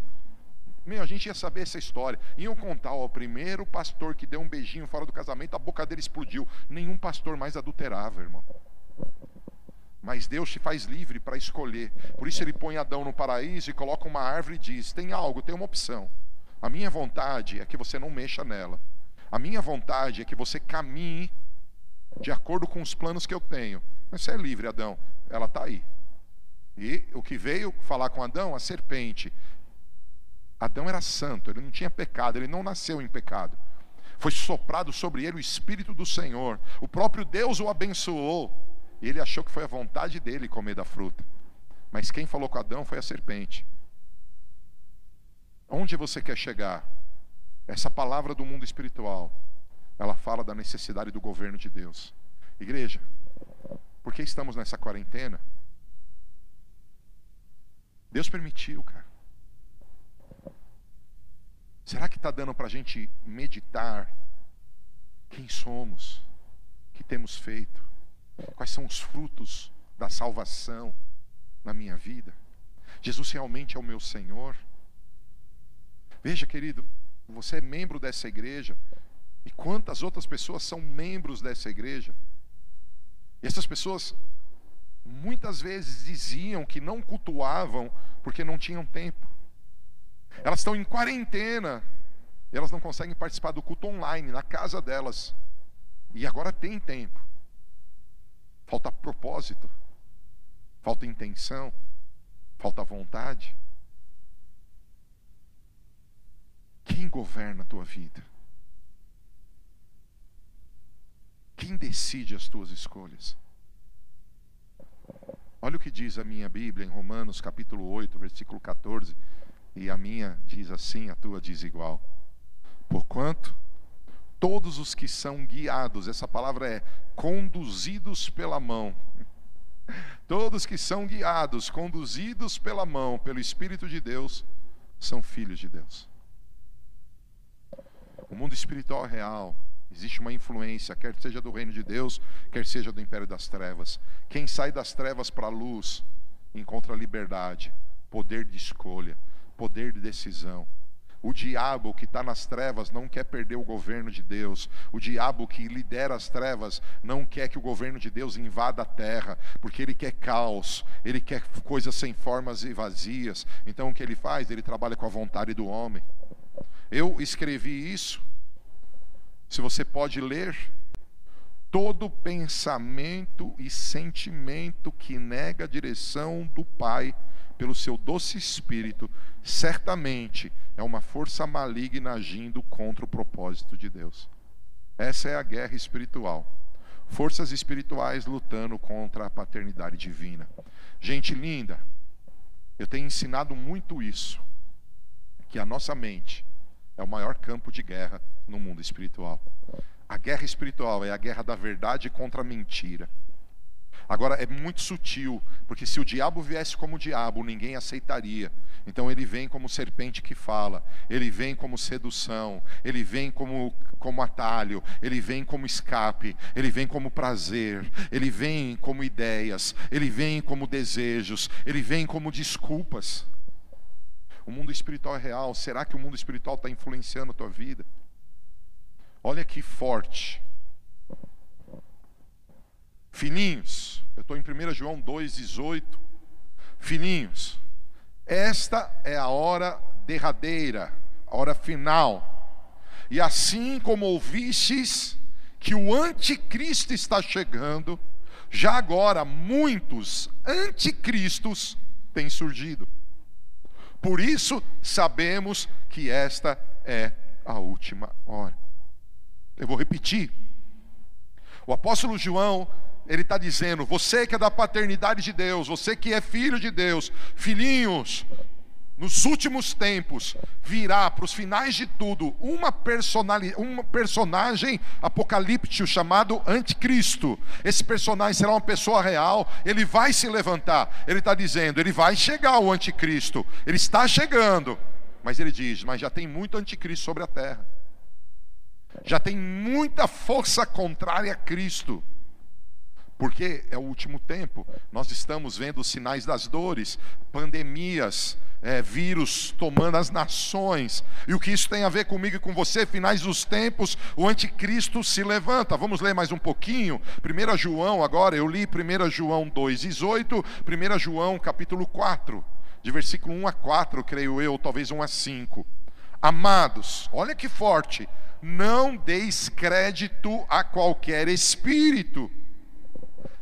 Meu, a gente ia saber essa história. Iam contar, ó, o primeiro pastor que deu um beijinho fora do casamento, a boca dele explodiu. Nenhum pastor mais adulterava, irmão. Mas Deus te faz livre para escolher. Por isso ele põe Adão no paraíso e coloca uma árvore e diz: tem algo, tem uma opção. A minha vontade é que você não mexa nela. A minha vontade é que você caminhe de acordo com os planos que eu tenho. Mas você é livre, Adão. Ela está aí. E o que veio falar com Adão? A serpente. Adão era santo, ele não tinha pecado, ele não nasceu em pecado. Foi soprado sobre ele o Espírito do Senhor. O próprio Deus o abençoou. Ele achou que foi a vontade dele comer da fruta. Mas quem falou com Adão foi a serpente. Onde você quer chegar? Essa palavra do mundo espiritual, ela fala da necessidade do governo de Deus. Igreja, por que estamos nessa quarentena? Deus permitiu, cara. Será que está dando para a gente meditar quem somos, o que temos feito, quais são os frutos da salvação na minha vida? Jesus realmente é o meu Senhor? Veja, querido, você é membro dessa igreja e quantas outras pessoas são membros dessa igreja? E essas pessoas muitas vezes diziam que não cultuavam porque não tinham tempo. Elas estão em quarentena. elas não conseguem participar do culto online, na casa delas. E agora tem tempo. Falta propósito, falta intenção, falta vontade. Quem governa a tua vida? Quem decide as tuas escolhas? Olha o que diz a minha Bíblia em Romanos capítulo 8, versículo 14. E a minha diz assim, a tua diz igual. Porquanto todos os que são guiados, essa palavra é conduzidos pela mão. Todos que são guiados, conduzidos pela mão, pelo Espírito de Deus, são filhos de Deus. O mundo espiritual é real, existe uma influência, quer seja do reino de Deus, quer seja do império das trevas. Quem sai das trevas para a luz encontra liberdade, poder de escolha, poder de decisão. O diabo que está nas trevas não quer perder o governo de Deus. O diabo que lidera as trevas não quer que o governo de Deus invada a terra, porque ele quer caos, ele quer coisas sem formas e vazias. Então o que ele faz? Ele trabalha com a vontade do homem. Eu escrevi isso. Se você pode ler, todo pensamento e sentimento que nega a direção do Pai pelo seu doce espírito, certamente é uma força maligna agindo contra o propósito de Deus. Essa é a guerra espiritual. Forças espirituais lutando contra a paternidade divina. Gente linda, eu tenho ensinado muito isso, que a nossa mente é o maior campo de guerra no mundo espiritual. A guerra espiritual é a guerra da verdade contra a mentira. Agora é muito sutil, porque se o diabo viesse como diabo, ninguém aceitaria. Então ele vem como serpente que fala, ele vem como sedução, ele vem como, como atalho, ele vem como escape, ele vem como prazer, ele vem como ideias, ele vem como desejos, ele vem como desculpas. O mundo espiritual é real. Será que o mundo espiritual está influenciando a tua vida? Olha que forte. Filhinhos, eu estou em 1 João 2,18. Filhinhos, esta é a hora derradeira, a hora final. E assim como ouvistes que o anticristo está chegando, já agora muitos anticristos têm surgido. Por isso sabemos que esta é a última hora. Eu vou repetir. O apóstolo João ele está dizendo: você que é da paternidade de Deus, você que é filho de Deus, filhinhos, nos últimos tempos virá para os finais de tudo uma, uma personagem apocalíptico chamado Anticristo. Esse personagem será uma pessoa real, ele vai se levantar. Ele está dizendo: ele vai chegar o Anticristo, ele está chegando. Mas ele diz: mas já tem muito Anticristo sobre a terra, já tem muita força contrária a Cristo porque é o último tempo. Nós estamos vendo os sinais das dores, pandemias, é, vírus tomando as nações. E o que isso tem a ver comigo e com você? Finais dos tempos, o anticristo se levanta. Vamos ler mais um pouquinho. 1 João, agora eu li 1 João 2,18, 1 João capítulo 4, de versículo 1 a 4, creio eu, talvez 1 a 5. Amados, olha que forte, não deis crédito a qualquer espírito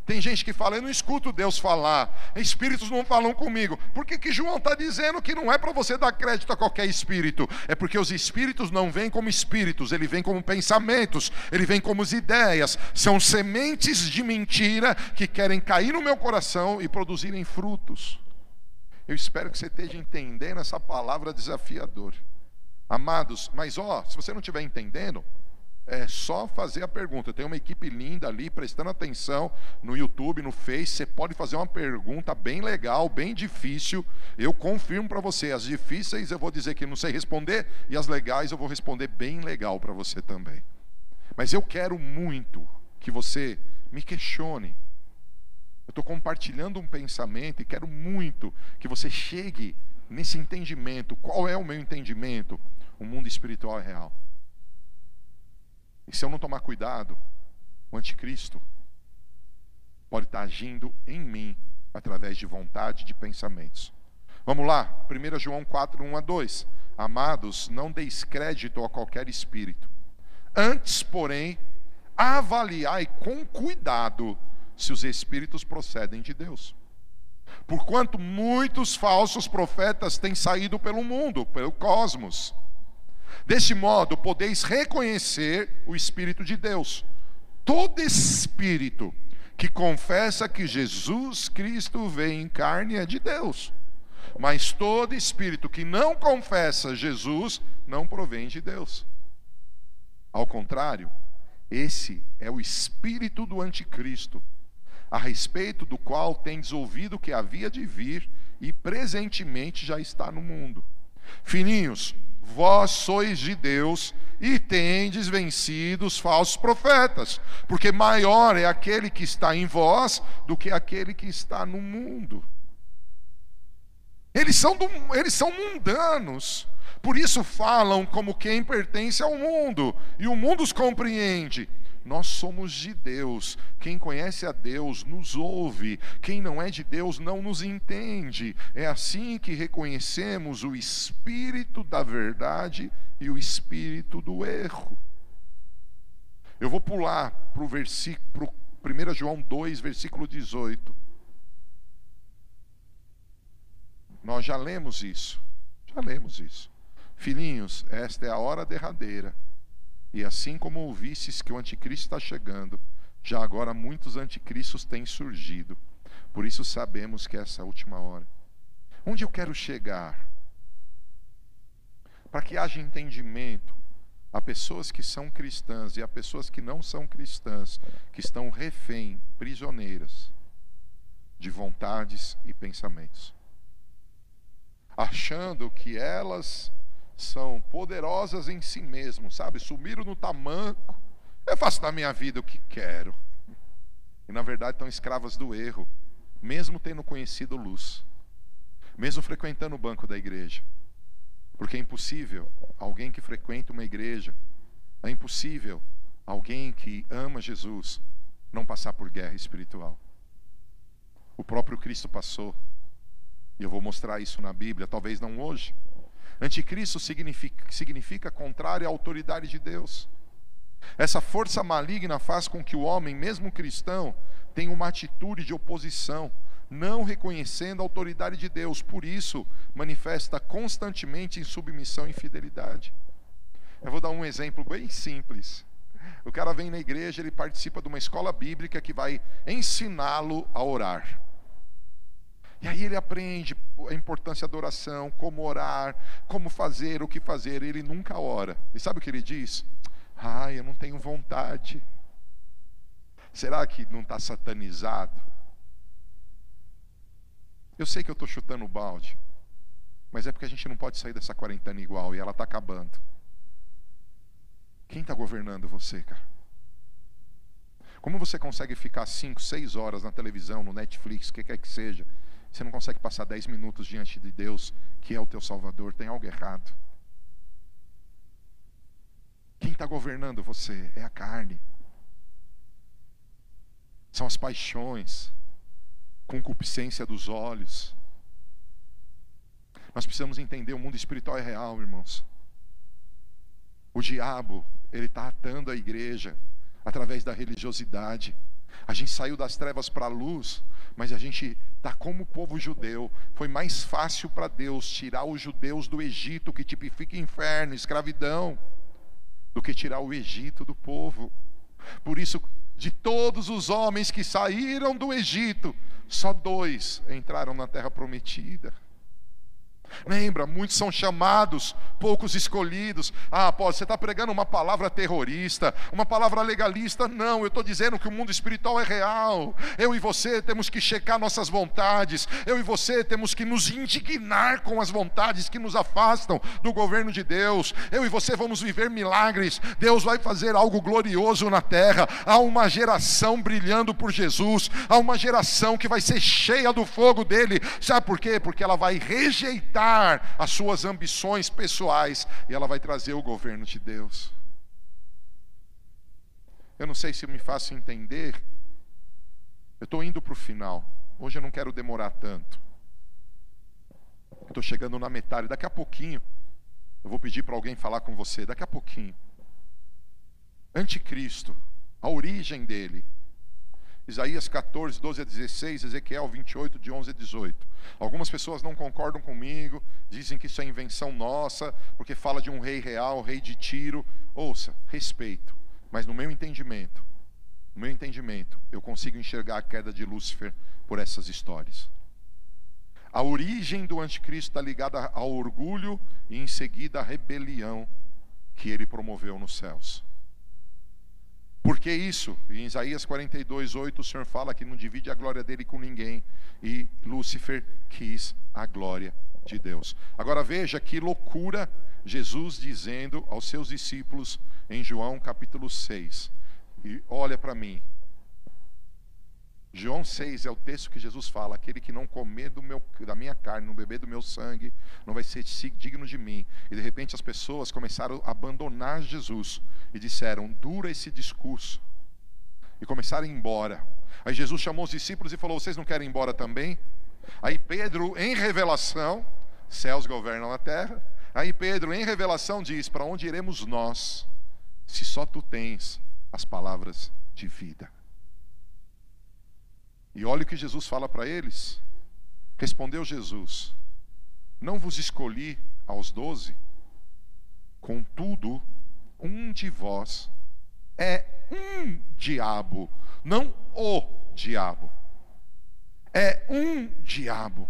tem gente que fala, eu não escuto Deus falar, espíritos não falam comigo. Por que, que João está dizendo que não é para você dar crédito a qualquer espírito? É porque os espíritos não vêm como espíritos, ele vem como pensamentos, ele vem como ideias. São sementes de mentira que querem cair no meu coração e produzirem frutos. Eu espero que você esteja entendendo essa palavra desafiadora. Amados, mas ó, se você não estiver entendendo, é só fazer a pergunta. Tem uma equipe linda ali prestando atenção no YouTube, no Face. Você pode fazer uma pergunta bem legal, bem difícil. Eu confirmo para você. As difíceis eu vou dizer que não sei responder, e as legais eu vou responder bem legal para você também. Mas eu quero muito que você me questione. Eu estou compartilhando um pensamento e quero muito que você chegue nesse entendimento. Qual é o meu entendimento? O mundo espiritual é real. E se eu não tomar cuidado, o anticristo pode estar agindo em mim através de vontade, de pensamentos. Vamos lá, 1 João 4, 1 a 2. Amados, não deis crédito a qualquer espírito. Antes, porém, avaliai com cuidado se os espíritos procedem de Deus. Porquanto muitos falsos profetas têm saído pelo mundo, pelo cosmos. Deste modo, podeis reconhecer o Espírito de Deus. Todo espírito que confessa que Jesus Cristo veio em carne é de Deus. Mas todo espírito que não confessa Jesus não provém de Deus. Ao contrário, esse é o espírito do anticristo, a respeito do qual tendes ouvido que havia de vir e presentemente já está no mundo. Filhinhos, vós sois de Deus e tendes vencido os falsos profetas, porque maior é aquele que está em vós do que aquele que está no mundo. Eles são, do, eles são mundanos, por isso falam como quem pertence ao mundo, e o mundo os compreende. Nós somos de Deus. Quem conhece a Deus nos ouve. Quem não é de Deus não nos entende. É assim que reconhecemos o espírito da verdade e o espírito do erro. Eu vou pular para o versículo 1 João 2, versículo 18. Nós já lemos isso. Já lemos isso. Filhinhos, esta é a hora derradeira. E assim como ouvistes que o anticristo está chegando, já agora muitos anticristos têm surgido. Por isso sabemos que é essa última hora. Onde eu quero chegar? Para que haja entendimento a pessoas que são cristãs e a pessoas que não são cristãs, que estão refém, prisioneiras de vontades e pensamentos, achando que elas são poderosas em si mesmos, sabe? Sumiram no tamanco. Eu faço na minha vida o que quero. E na verdade estão escravas do erro, mesmo tendo conhecido luz, mesmo frequentando o banco da igreja. Porque é impossível alguém que frequenta uma igreja, é impossível alguém que ama Jesus não passar por guerra espiritual. O próprio Cristo passou. E eu vou mostrar isso na Bíblia, talvez não hoje, Anticristo significa, significa contrário à autoridade de Deus. Essa força maligna faz com que o homem, mesmo cristão, tenha uma atitude de oposição, não reconhecendo a autoridade de Deus. Por isso, manifesta constantemente em submissão e fidelidade. Eu vou dar um exemplo bem simples. O cara vem na igreja, ele participa de uma escola bíblica que vai ensiná-lo a orar. E aí ele aprende a importância da oração, como orar, como fazer, o que fazer. Ele nunca ora. E sabe o que ele diz? Ai, eu não tenho vontade. Será que não está satanizado? Eu sei que eu estou chutando o balde, mas é porque a gente não pode sair dessa quarentena igual e ela está acabando. Quem está governando você, cara? Como você consegue ficar 5, 6 horas na televisão, no Netflix, o que quer que seja, você não consegue passar dez minutos diante de Deus, que é o teu Salvador, tem algo errado. Quem está governando você é a carne. São as paixões, concupiscência dos olhos. Nós precisamos entender o mundo espiritual é real, irmãos. O diabo, ele está atando a igreja através da religiosidade. A gente saiu das trevas para a luz, mas a gente está como o povo judeu. Foi mais fácil para Deus tirar os judeus do Egito, que tipifica inferno, escravidão, do que tirar o Egito do povo. Por isso, de todos os homens que saíram do Egito, só dois entraram na terra prometida. Lembra, muitos são chamados, poucos escolhidos. Ah, pode você está pregando uma palavra terrorista, uma palavra legalista. Não, eu estou dizendo que o mundo espiritual é real. Eu e você temos que checar nossas vontades. Eu e você temos que nos indignar com as vontades que nos afastam do governo de Deus. Eu e você vamos viver milagres. Deus vai fazer algo glorioso na terra. Há uma geração brilhando por Jesus. Há uma geração que vai ser cheia do fogo dele. Sabe por quê? Porque ela vai rejeitar as suas ambições pessoais e ela vai trazer o governo de Deus. Eu não sei se me faço entender. Eu estou indo para o final. Hoje eu não quero demorar tanto. Estou chegando na metade. Daqui a pouquinho, eu vou pedir para alguém falar com você. Daqui a pouquinho. Anticristo, a origem dele. Isaías 14, 12 a 16, Ezequiel 28, de 11 a 18. Algumas pessoas não concordam comigo, dizem que isso é invenção nossa, porque fala de um rei real, rei de Tiro. Ouça, respeito, mas no meu entendimento, no meu entendimento, eu consigo enxergar a queda de Lúcifer por essas histórias. A origem do anticristo está ligada ao orgulho e em seguida à rebelião que ele promoveu nos céus. Por que isso? Em Isaías 42, 8, o Senhor fala que não divide a glória dele com ninguém. E Lúcifer quis a glória de Deus. Agora veja que loucura Jesus dizendo aos seus discípulos em João capítulo 6. E olha para mim, João 6 é o texto que Jesus fala: aquele que não comer do meu, da minha carne, não beber do meu sangue, não vai ser digno de mim. E de repente as pessoas começaram a abandonar Jesus e disseram: dura esse discurso. E começaram a ir embora. Aí Jesus chamou os discípulos e falou: vocês não querem ir embora também? Aí Pedro, em revelação, céus governam a terra. Aí Pedro, em revelação, diz: para onde iremos nós, se só tu tens as palavras de vida? E olha o que Jesus fala para eles. Respondeu Jesus: Não vos escolhi aos doze, contudo, um de vós é um diabo, não o diabo. É um diabo.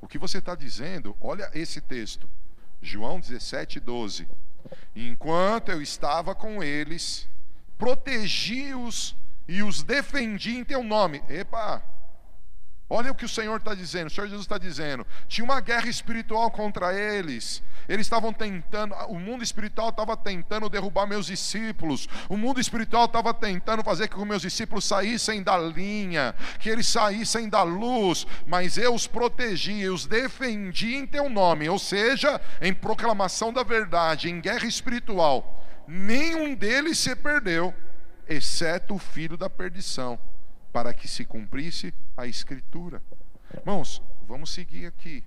O que você está dizendo, olha esse texto, João 17, 12. Enquanto eu estava com eles, protegi-os e os defendi em teu nome. Epa! Olha o que o Senhor está dizendo, o Senhor Jesus está dizendo. Tinha uma guerra espiritual contra eles. Eles estavam tentando, o mundo espiritual estava tentando derrubar meus discípulos. O mundo espiritual estava tentando fazer com que meus discípulos saíssem da linha, que eles saíssem da luz. Mas eu os protegi, eu os defendi em teu nome. Ou seja, em proclamação da verdade, em guerra espiritual. Nenhum deles se perdeu exceto o filho da perdição, para que se cumprisse a escritura. Irmãos, vamos seguir aqui.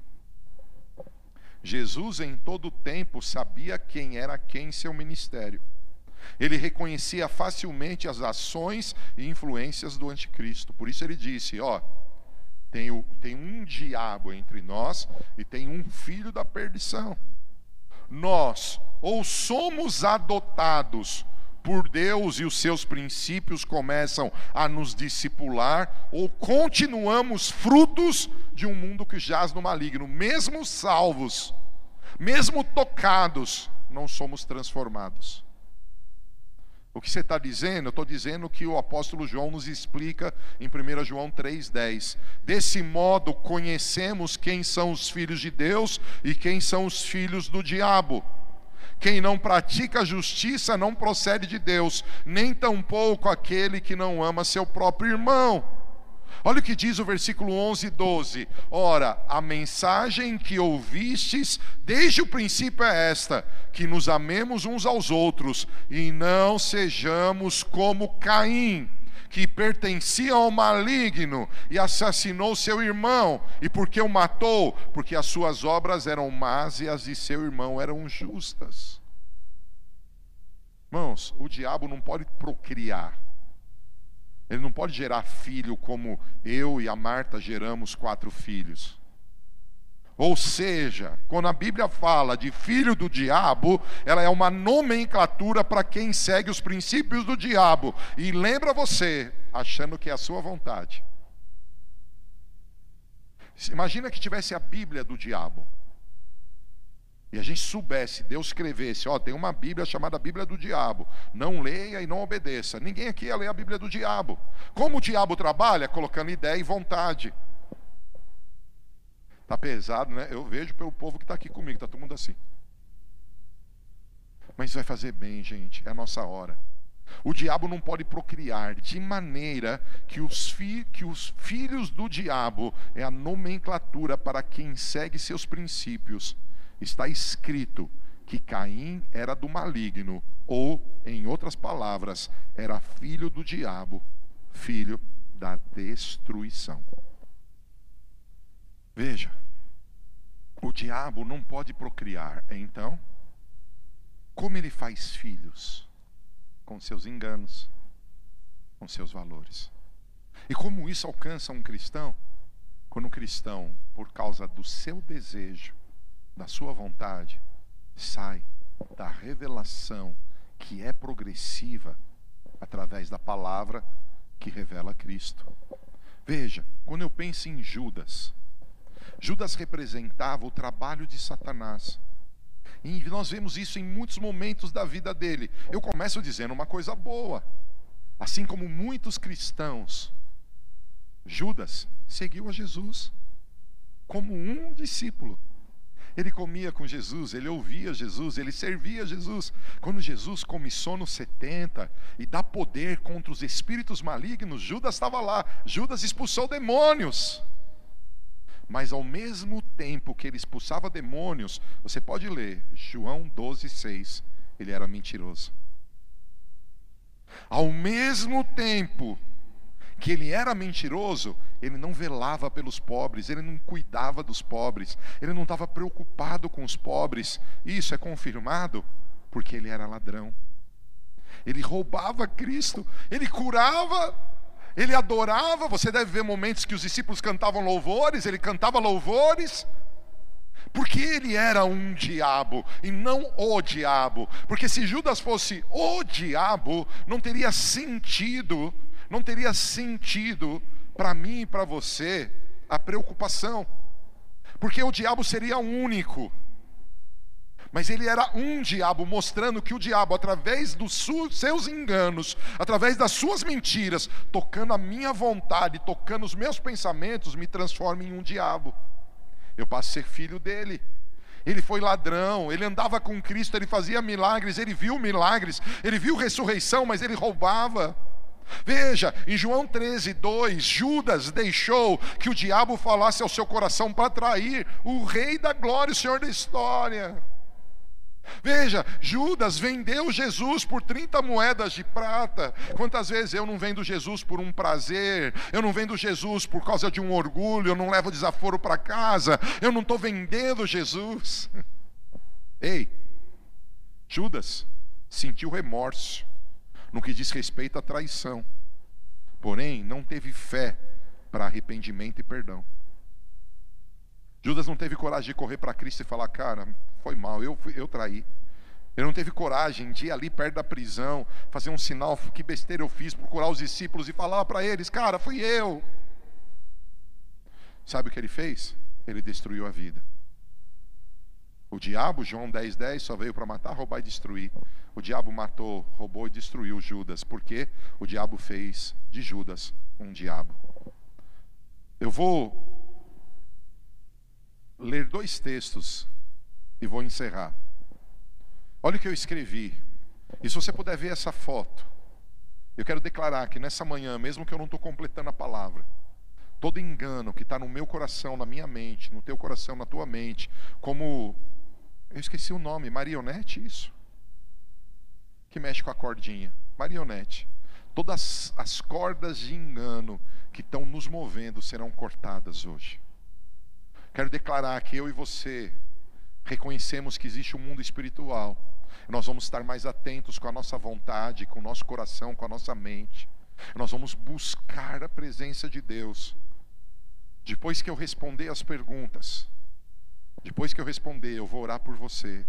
Jesus em todo tempo sabia quem era quem em seu ministério. Ele reconhecia facilmente as ações e influências do anticristo. Por isso ele disse: Ó, tem, o, tem um diabo entre nós e tem um filho da perdição. Nós ou somos adotados por Deus e os seus princípios começam a nos discipular, ou continuamos frutos de um mundo que jaz no maligno, mesmo salvos, mesmo tocados, não somos transformados. O que você está dizendo? Eu estou dizendo que o apóstolo João nos explica em 1 João 3,10. Desse modo conhecemos quem são os filhos de Deus e quem são os filhos do diabo. Quem não pratica justiça não procede de Deus, nem tampouco aquele que não ama seu próprio irmão. Olha o que diz o versículo 11 e 12. Ora, a mensagem que ouvistes desde o princípio é esta: que nos amemos uns aos outros e não sejamos como Caim que pertencia ao maligno e assassinou seu irmão. E por que o matou? Porque as suas obras eram más e as de seu irmão eram justas. Irmãos, o diabo não pode procriar. Ele não pode gerar filho como eu e a Marta geramos quatro filhos. Ou seja, quando a Bíblia fala de filho do diabo, ela é uma nomenclatura para quem segue os princípios do diabo e lembra você, achando que é a sua vontade. Imagina que tivesse a Bíblia do diabo. E a gente soubesse, Deus escrevesse, ó, tem uma Bíblia chamada Bíblia do Diabo. Não leia e não obedeça. Ninguém aqui ia ler a Bíblia do diabo. Como o diabo trabalha? Colocando ideia e vontade. Está pesado, né? Eu vejo pelo povo que está aqui comigo, está todo mundo assim. Mas vai fazer bem, gente, é a nossa hora. O diabo não pode procriar de maneira que os, fi, que os filhos do diabo é a nomenclatura para quem segue seus princípios. Está escrito que Caim era do maligno, ou, em outras palavras, era filho do diabo, filho da destruição. Veja, o diabo não pode procriar, então, como ele faz filhos? Com seus enganos, com seus valores. E como isso alcança um cristão? Quando um cristão, por causa do seu desejo, da sua vontade, sai da revelação que é progressiva através da palavra que revela Cristo. Veja, quando eu penso em Judas, Judas representava o trabalho de Satanás. E nós vemos isso em muitos momentos da vida dele. Eu começo dizendo uma coisa boa. Assim como muitos cristãos, Judas seguiu a Jesus como um discípulo. Ele comia com Jesus, ele ouvia Jesus, ele servia Jesus. Quando Jesus comissou nos 70 e dá poder contra os espíritos malignos, Judas estava lá. Judas expulsou demônios. Mas ao mesmo tempo que ele expulsava demônios, você pode ler João 12,6, ele era mentiroso. Ao mesmo tempo que ele era mentiroso, ele não velava pelos pobres, ele não cuidava dos pobres, ele não estava preocupado com os pobres. Isso é confirmado porque ele era ladrão. Ele roubava Cristo, ele curava ele adorava, você deve ver momentos que os discípulos cantavam louvores, ele cantava louvores, porque ele era um diabo e não o diabo. Porque se Judas fosse o diabo, não teria sentido, não teria sentido para mim e para você a preocupação. Porque o diabo seria único. Mas ele era um diabo, mostrando que o diabo, através dos seus enganos, através das suas mentiras, tocando a minha vontade, tocando os meus pensamentos, me transforma em um diabo. Eu passo a ser filho dele. Ele foi ladrão, ele andava com Cristo, ele fazia milagres, ele viu milagres, ele viu ressurreição, mas ele roubava. Veja, em João 13, 2, Judas deixou que o diabo falasse ao seu coração para trair o Rei da glória, o Senhor da história. Veja, Judas vendeu Jesus por 30 moedas de prata. Quantas vezes eu não vendo Jesus por um prazer, eu não vendo Jesus por causa de um orgulho, eu não levo desaforo para casa, eu não estou vendendo Jesus. Ei, Judas sentiu remorso no que diz respeito à traição, porém não teve fé para arrependimento e perdão. Judas não teve coragem de correr para Cristo e falar: Cara, foi mal, eu, eu traí. Ele não teve coragem de ir ali perto da prisão, fazer um sinal, que besteira eu fiz, procurar os discípulos e falar para eles: Cara, fui eu. Sabe o que ele fez? Ele destruiu a vida. O diabo, João 10,10, 10, só veio para matar, roubar e destruir. O diabo matou, roubou e destruiu Judas, porque o diabo fez de Judas um diabo. Eu vou ler dois textos e vou encerrar. Olha o que eu escrevi. E se você puder ver essa foto, eu quero declarar que nessa manhã, mesmo que eu não estou completando a palavra, todo engano que está no meu coração, na minha mente, no teu coração, na tua mente, como eu esqueci o nome, marionete, isso? Que mexe com a cordinha, marionete. Todas as cordas de engano que estão nos movendo serão cortadas hoje. Quero declarar que eu e você reconhecemos que existe um mundo espiritual. Nós vamos estar mais atentos com a nossa vontade, com o nosso coração, com a nossa mente. Nós vamos buscar a presença de Deus. Depois que eu responder as perguntas, depois que eu responder, eu vou orar por você.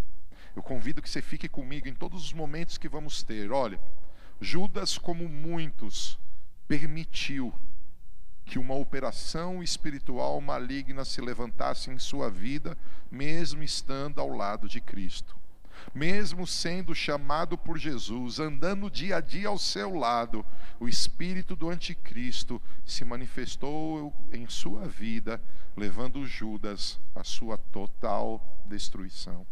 Eu convido que você fique comigo em todos os momentos que vamos ter. Olha, Judas, como muitos, permitiu que uma operação espiritual maligna se levantasse em sua vida, mesmo estando ao lado de Cristo. Mesmo sendo chamado por Jesus, andando dia a dia ao seu lado, o espírito do anticristo se manifestou em sua vida, levando Judas à sua total destruição.